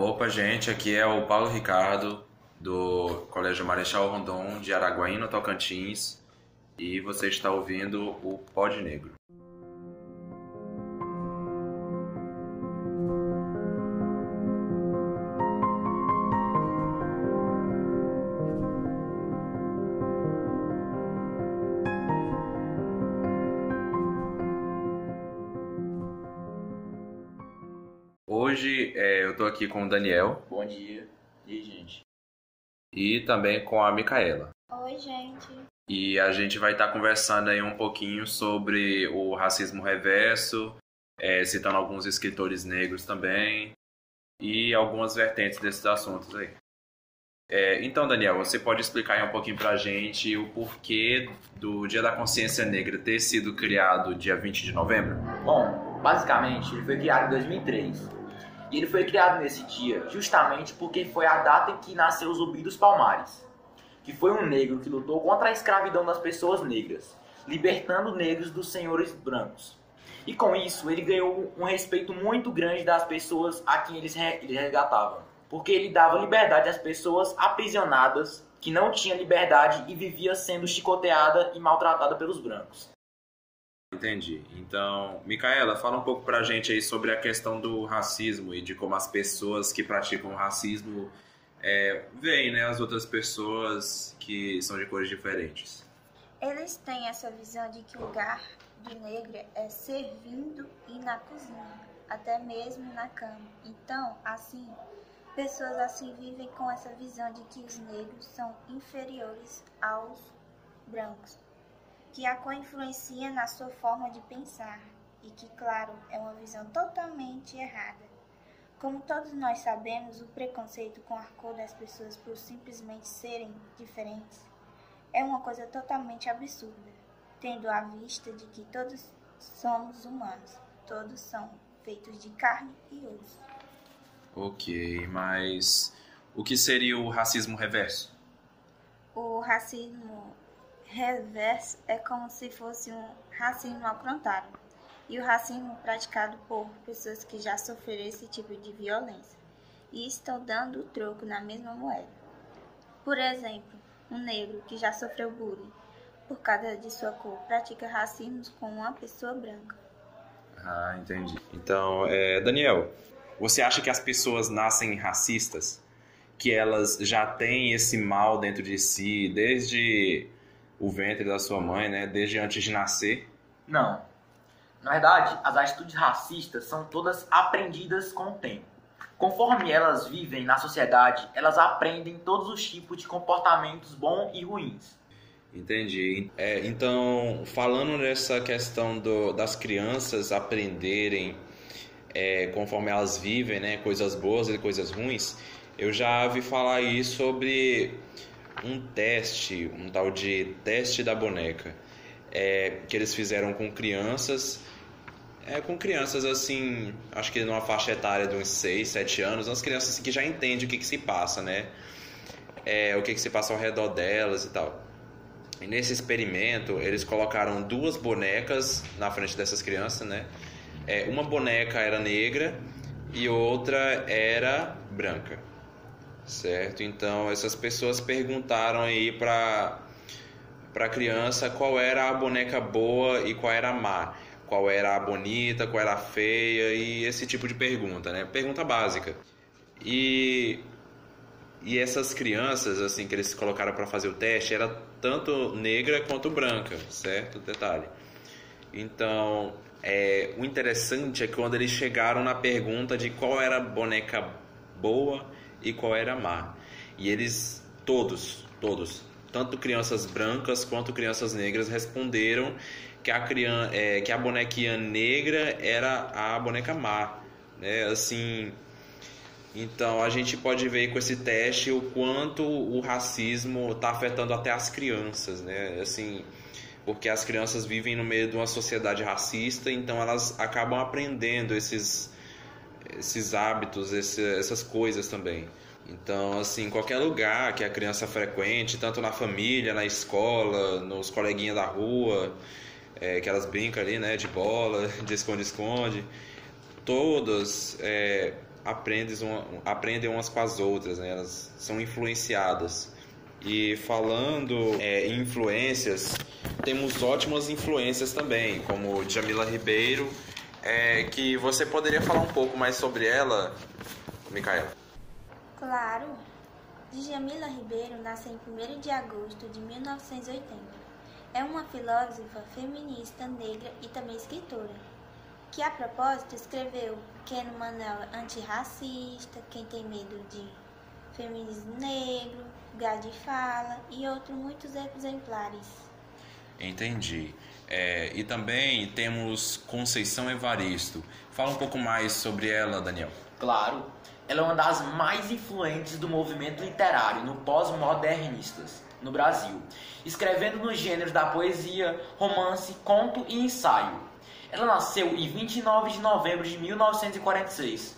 Opa, gente, aqui é o Paulo Ricardo, do Colégio Marechal Rondon de Araguaína, Tocantins, e você está ouvindo o Pod Negro. Hoje é, eu estou aqui com o Daniel Bom dia. E aí, gente? e também com a Micaela. Oi, gente. E a gente vai estar conversando aí um pouquinho sobre o racismo reverso, é, citando alguns escritores negros também e algumas vertentes desses assuntos aí. É, então, Daniel, você pode explicar aí um pouquinho pra gente o porquê do Dia da Consciência Negra ter sido criado dia 20 de novembro? Bom, basicamente, ele foi criado em 2003. E ele foi criado nesse dia justamente porque foi a data em que nasceu Zumbi dos Palmares, que foi um negro que lutou contra a escravidão das pessoas negras, libertando negros dos senhores brancos. E com isso, ele ganhou um respeito muito grande das pessoas a quem eles re- ele resgatava. Porque ele dava liberdade às pessoas aprisionadas que não tinham liberdade e vivia sendo chicoteada e maltratada pelos brancos. Entendi. Então, Micaela, fala um pouco pra gente aí sobre a questão do racismo e de como as pessoas que praticam racismo é, veem né, as outras pessoas que são de cores diferentes. Eles têm essa visão de que o lugar do negro é servindo e na cozinha, até mesmo na cama. Então, assim, pessoas assim vivem com essa visão de que os negros são inferiores aos brancos, que a co-influencia na sua forma de pensar e que, claro, é uma visão totalmente errada. Como todos nós sabemos, o preconceito com a cor das pessoas por simplesmente serem diferentes é uma coisa totalmente absurda, tendo à vista de que todos somos humanos, todos são feitos de carne e osso. Ok, mas o que seria o racismo reverso? O racismo reverso é como se fosse um racismo contrário, e o racismo praticado por pessoas que já sofreram esse tipo de violência e estão dando o troco na mesma moeda. Por exemplo, um negro que já sofreu bullying por causa de sua cor pratica racismo com uma pessoa branca. Ah, entendi. Então, é, Daniel, você acha que as pessoas nascem racistas? Que elas já têm esse mal dentro de si desde o ventre da sua mãe, né? Desde antes de nascer? Não. Na verdade, as atitudes racistas são todas aprendidas com o tempo. Conforme elas vivem na sociedade, elas aprendem todos os tipos de comportamentos bons e ruins. Entendi. É, então, falando nessa questão do- das crianças aprenderem é, conforme elas vivem, né, coisas boas e coisas ruins, eu já vi falar aí sobre um teste, um tal de teste da boneca, é, que eles fizeram com crianças, é, com crianças assim, acho que numa faixa etária de uns 6, 7 anos, umas crianças assim, que já entendem o que, que se passa, né? É, o que, que se passa ao redor delas e tal. E nesse experimento, eles colocaram duas bonecas na frente dessas crianças, né? É, uma boneca era negra e outra era branca, certo? Então, essas pessoas perguntaram aí para para criança qual era a boneca boa e qual era a má, qual era a bonita, qual era a feia e esse tipo de pergunta, né? Pergunta básica. E e essas crianças, assim, que eles colocaram para fazer o teste, era tanto negra quanto branca, certo? Detalhe. Então, é, o interessante é que quando eles chegaram na pergunta de qual era a boneca boa e qual era má. E eles, todos, todos, tanto crianças brancas quanto crianças negras, responderam que a, criança, é, que a bonequinha negra era a boneca má. Né? Assim, então a gente pode ver com esse teste o quanto o racismo está afetando até as crianças, né? Assim, porque as crianças vivem no meio de uma sociedade racista, então elas acabam aprendendo esses esses hábitos, esse, essas coisas também. Então, assim, qualquer lugar que a criança frequente, tanto na família, na escola, nos coleguinhas da rua, é, que elas brincam ali, né, de bola, de esconde-esconde, todas é, aprendem, aprendem umas com as outras, né? elas são influenciadas. E falando é, em influências, temos ótimas influências também, como Jamila Ribeiro, é, que você poderia falar um pouco mais sobre ela, Micaela? Claro. Djamila Ribeiro nasceu em 1 de agosto de 1980. É uma filósofa feminista negra e também escritora, que a propósito escreveu Pequeno Manuel Antirracista, Quem Tem Medo de Feminismo Negro, Lugar de Fala e outros muitos exemplares. Entendi. É, e também temos Conceição Evaristo. Fala um pouco mais sobre ela, Daniel. Claro, ela é uma das mais influentes do movimento literário no pós-modernistas no Brasil, escrevendo nos gêneros da poesia, romance, conto e ensaio. Ela nasceu em 29 de novembro de 1946